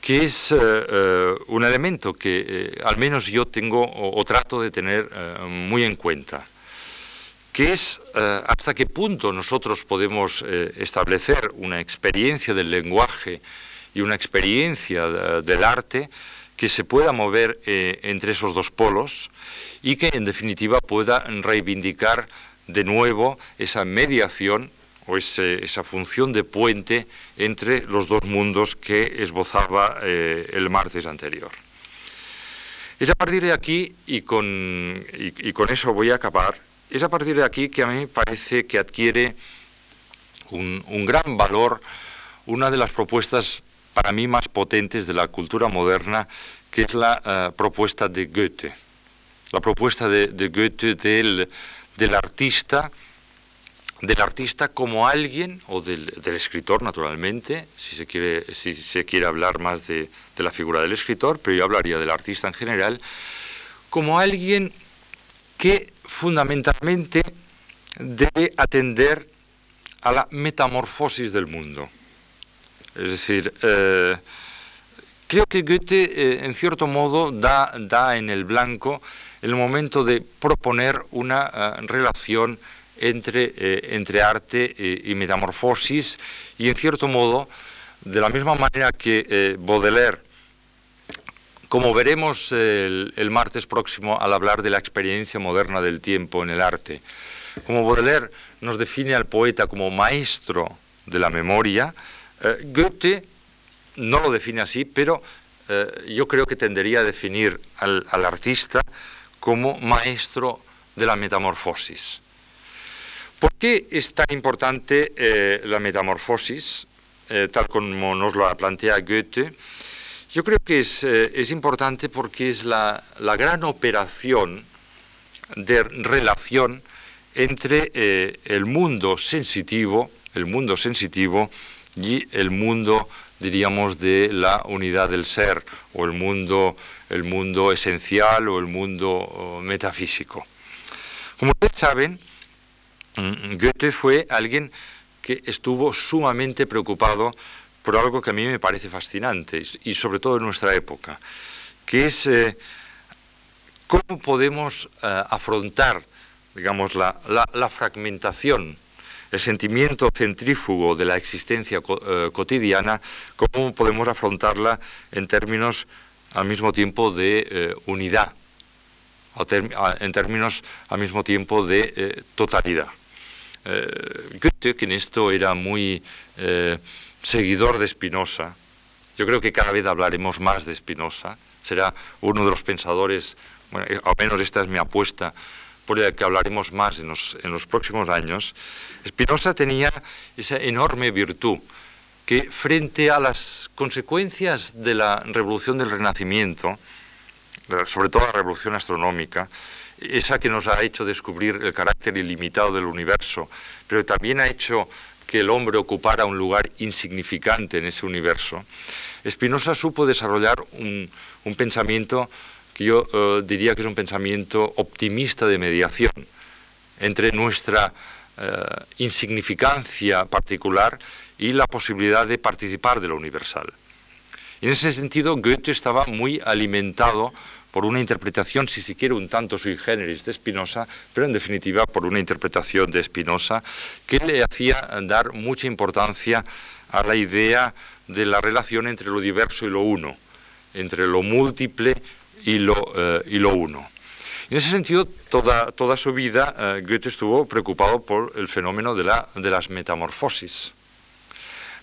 A: que es eh, eh, un elemento que eh, al menos yo tengo o, trato de tener muy en cuenta, que es hasta qué punto nosotros podemos establecer una experiencia del lenguaje y una experiencia del arte que se pueda mover entre esos dos polos y que en definitiva pueda reivindicar de nuevo esa mediación o esa función de puente entre los dos mundos que esbozaba eh, el martes anterior. Es a partir de aquí, y con, con, eso voy a acabar, es a partir de aquí que a mí me parece que adquiere un, gran valor una de las propuestas para mí más potentes de la cultura moderna, que es la eh, propuesta de Goethe. La propuesta de, Goethe del, del artista del artista como alguien, o del, escritor naturalmente, si se, quiere, si se quiere hablar más de, la figura del escritor, pero yo hablaría del artista en general, como alguien que fundamentalmente debe atender a la metamorfosis del mundo. Es decir, eh, creo que Goethe, eh, en cierto modo, da, da, en el blanco el momento de proponer una eh, relación entre, eh, entre arte y, metamorfosis y en cierto modo, de la misma manera que eh, Baudelaire, como veremos el, martes próximo al hablar de la experiencia moderna del tiempo en el arte, como Baudelaire nos define al poeta como maestro de la memoria, eh, Goethe no lo define así, pero yo creo que tendería a definir al, artista como maestro de la metamorfosis. ¿Por qué es tan importante eh, la metamorfosis, eh, tal como nos lo plantea Goethe? Yo creo que es, eh, importante porque es la, gran operación de relación entre el mundo sensitivo, el mundo sensitivo y el mundo, diríamos, de la unidad del ser, o el mundo, el mundo esencial o el mundo metafísico. Como ustedes saben, Mm, Goethe fue alguien que estuvo sumamente preocupado por algo que a mí me parece fascinante y sobre todo en nuestra época, que es eh, ¿Cómo podemos eh, afrontar, digamos, la, fragmentación, el sentimiento centrífugo de la existencia eh, cotidiana, cómo podemos afrontarla en términos al mismo tiempo de eh, unidad, en términos al mismo tiempo de totalidad? Goethe, que en esto era muy seguidor de Spinoza, yo creo que cada vez hablaremos más de Spinoza, será uno de los pensadores bueno, eh, al menos esta es mi apuesta, la que hablaremos más en los, próximos años, Spinoza tenía esa enorme virtud que frente a las consecuencias de la revolución del Renacimiento, sobre todo la revolución astronómica, esa que nos ha hecho descubrir el carácter ilimitado del universo, pero también ha hecho que el hombre ocupara un lugar insignificante en ese universo, Spinoza supo desarrollar un pensamiento que yo eh, diría que es un pensamiento optimista de mediación entre nuestra eh, insignificancia particular y la posibilidad de participar de lo universal. en ese sentido, Goethe estaba muy alimentado por una interpretación, si se un tanto sui generis de Spinoza, pero en definitiva por una interpretación de Spinoza que le hacía dar mucha importancia a la idea de la relación entre lo diverso y lo uno, entre lo múltiple y lo, eh, uno. En ese sentido, toda, toda su vida eh, Goethe estuvo preocupado por el fenómeno de, la, de las metamorfosis,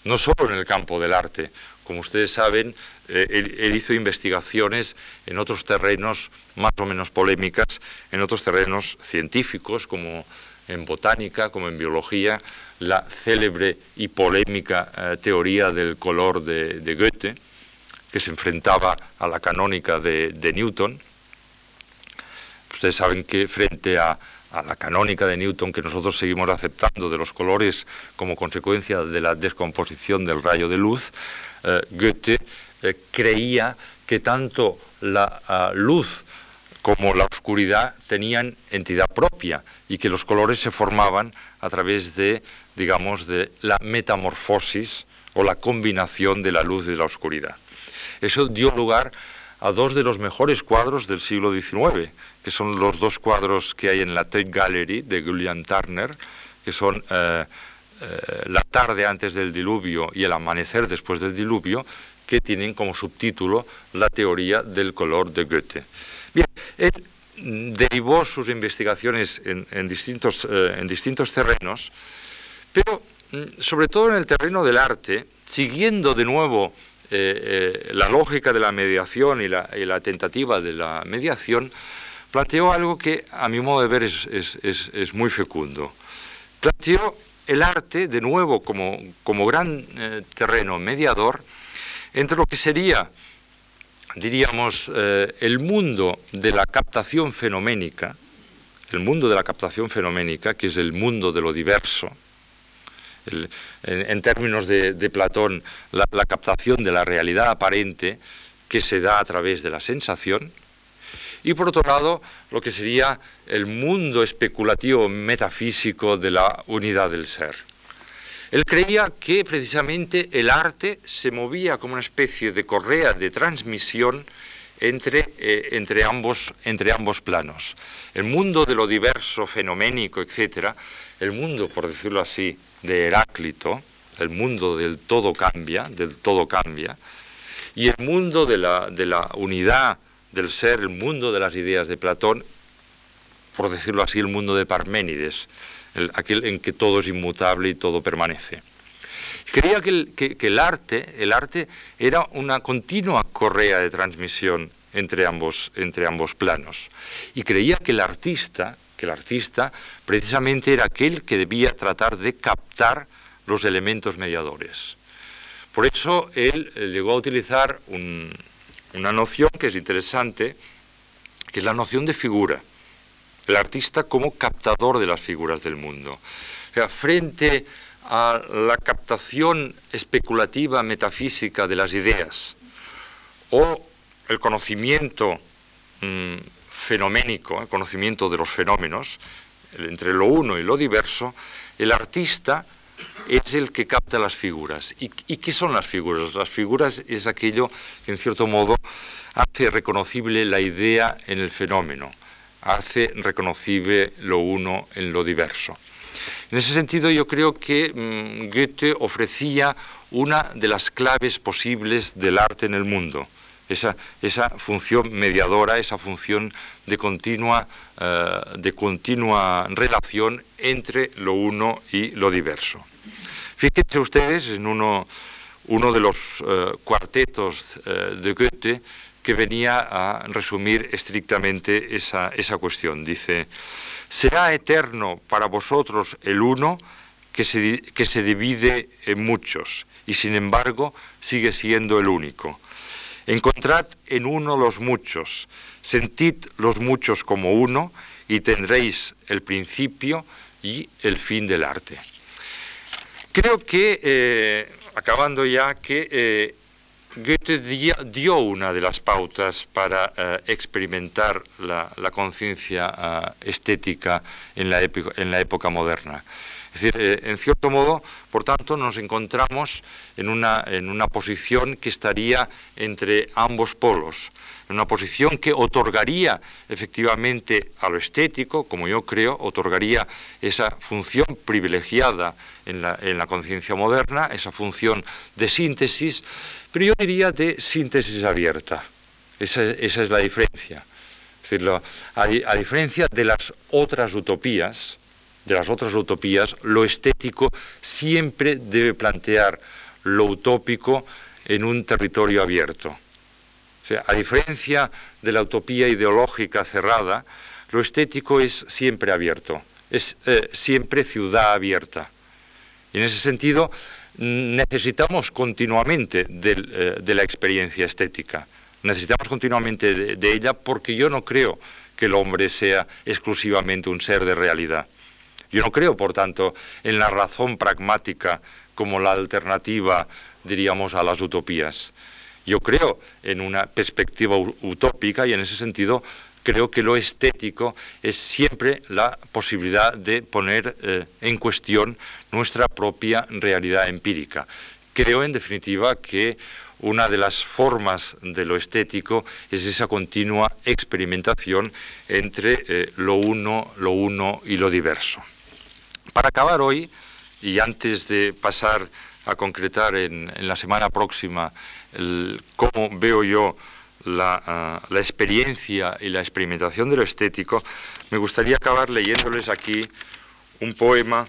A: no solo en el campo del arte. Como ustedes saben, eh, él, hizo investigaciones en otros terrenos más o menos polémicas, en otros terrenos científicos, como en botánica, como en biología, la célebre y polémica teoría del color de, de Goethe, que se enfrentaba a la canónica de, Newton. Ustedes saben que frente a, la canónica de Newton que nosotros seguimos aceptando de los colores como consecuencia de la descomposición del rayo de luz, eh, Goethe eh, creía que tanto la ah, luz como la oscuridad tenían entidad propia y que los colores se formaban a través de, digamos, de la metamorfosis o la combinación de la luz y la oscuridad. Eso dio lugar a dos de los mejores cuadros del siglo XIX, que son los dos cuadros que hay en la Tate Gallery de Julian Turner, que son eh, eh, La tarde antes del diluvio y El amanecer después del diluvio, que tienen como subtítulo La teoría del color de Goethe. Bien, él derivó sus investigaciones en, distintos, eh, en distintos terrenos, pero mm, sobre todo en el terreno del arte, siguiendo de nuevo eh, eh, la lógica de la mediación y la, tentativa de la mediación, planteó algo que a mi modo de ver es, muy fecundo. Planteó el arte, de nuevo, como, gran eh, terreno mediador entre lo que sería, diríamos, el mundo de la captación fenoménica, el mundo de la captación fenoménica, que es el mundo de lo diverso, en, términos de, Platón, la, captación de la realidad aparente que se da a través de la sensación, y por otro lado, lo que sería el mundo especulativo metafísico de la unidad del ser. Él creía que precisamente el arte se movía como una especie de correa de transmisión entre, eh, entre, ambos, entre ambos planos. El mundo de lo diverso, fenoménico, etc., el mundo, por decirlo así, de Heráclito, el mundo del todo cambia, del todo cambia, y el mundo de la, de la unidad del ser, el mundo de las ideas de Platón, por decirlo así, el mundo de Parménides, aquel en que todo es inmutable y todo permanece. Creía que el, que el, arte, el arte era una continua correa de transmisión entre ambos, entre ambos planos. Y creía que el artista que el artista precisamente era aquel que debía tratar de captar los elementos mediadores. Por eso él eh, llegó a utilizar una noción que es interesante, que es la noción de figura. El artista como captador de las figuras del mundo. Frente a la captación especulativa metafísica de las ideas o el conocimiento mm, fenoménico, el conocimiento de los fenómenos, entre lo uno y lo diverso, el artista es el que capta las figuras. ¿Y, qué son las figuras? Las figuras es aquello que en cierto modo hace reconocible la idea en el fenómeno, hace reconocible lo uno en lo diverso. En ese sentido yo creo que mm, Goethe ofrecía una de las claves posibles del arte en el mundo, esa, función mediadora, esa función de continua, eh, de continua relación entre lo uno y lo diverso. Fíjense ustedes en uno, uno de los eh, cuartetos eh, de Goethe que venía a resumir estrictamente esa, esa cuestión. Dice, será eterno para vosotros el uno que se, que se divide en muchos y sin embargo sigue siendo el único. Encontrad en uno los muchos, sentid los muchos como uno y tendréis el principio y el fin del arte. Creo que, eh, acabando ya, que eh, Goethe dio una de las pautas para eh, experimentar la, conciencia eh, estética en la, época, moderna. Es decir, eh, en cierto modo, por tanto, nos encontramos en una, en una posición que estaría entre ambos polos, en una posición que otorgaría efectivamente a lo estético, como yo creo, otorgaría esa función privilegiada en la, en la conciencia moderna, esa función de síntesis, pero yo diría de síntesis abierta. Esa, es la diferencia. Es decir, a, diferencia de las otras utopías, de las otras utopías, lo estético siempre debe plantear lo utópico en un territorio abierto. O sea, a diferencia de la utopía ideológica cerrada, lo estético es siempre abierto, es eh, siempre ciudad abierta. Y en ese sentido, necesitamos continuamente eh, de, la experiencia estética, necesitamos continuamente de, ella porque yo no creo que el hombre sea exclusivamente un ser de realidad. Yo no creo, por tanto, en la razón pragmática como la alternativa, diríamos, a las utopías. Yo creo en una perspectiva utópica y en ese sentido creo que lo estético es siempre la posibilidad de poner eh, en cuestión nuestra propia realidad empírica. Creo, en definitiva, que una de las formas de lo estético es esa continua experimentación entre eh, lo uno, lo uno y lo diverso. Para acabar hoy, y antes de pasar a concretar en, la semana próxima cómo veo yo Ah, la, experiencia y la experimentación de lo estético, me gustaría acabar leyéndoles aquí un poema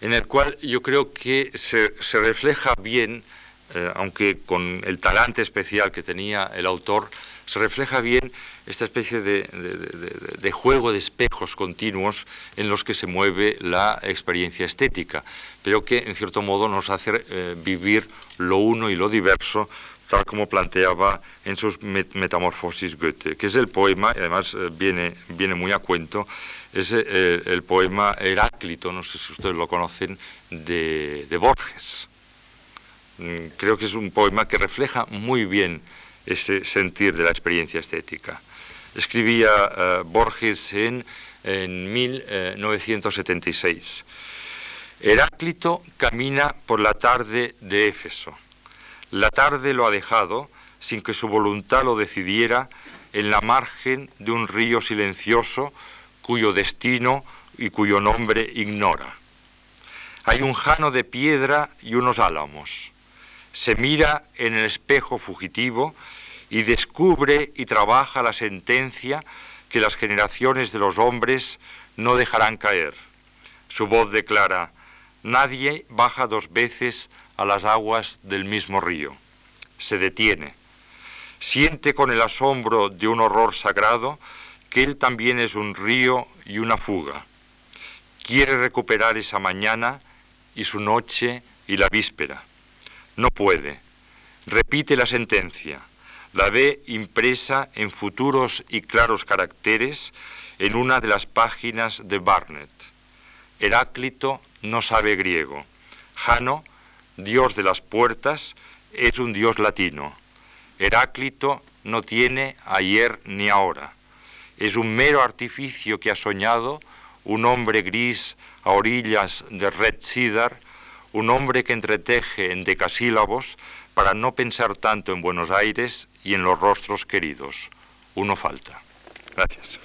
A: en el cual yo creo que se, refleja bien, eh, aunque con el talante especial que tenía el autor, se refleja bien esta especie de, juego de espejos continuos en los que se mueve la experiencia estética, pero que en cierto modo nos hace eh, vivir lo uno y lo diverso tal como planteaba en sus Metamorfosis Goethe, que es el poema, y además eh, viene, viene muy a cuento, es eh, el poema Heráclito, no sé si ustedes lo conocen, de, Borges. Mm, creo que es un poema que refleja muy bien ese sentir de la experiencia estética. Escribía eh, Borges en, en 1976. Heráclito camina por la tarde de Éfeso la tarde lo ha dejado, sin que su voluntad lo decidiera, en la margen de un río silencioso cuyo destino y cuyo nombre ignora. Hay un jano de piedra y unos álamos. Se mira en el espejo fugitivo y descubre y trabaja la sentencia que las generaciones de los hombres no dejarán caer. Su voz declara, nadie baja dos veces a las aguas del mismo río. Se detiene. Siente con el asombro de un horror sagrado que él también es un río y una fuga. Quiere recuperar esa mañana y su noche y la víspera. No puede. Repite la sentencia. La ve impresa en futuros y claros caracteres en una de las páginas de Barnett. Heráclito no sabe griego. Jano Dios de las puertas, es un Dios latino. Heráclito no tiene ayer ni ahora. Es un mero artificio que ha soñado un hombre gris a orillas de Red Cedar, un hombre que entreteje en decasílabos para no pensar tanto en Buenos Aires y en los rostros queridos. Uno falta. Gracias.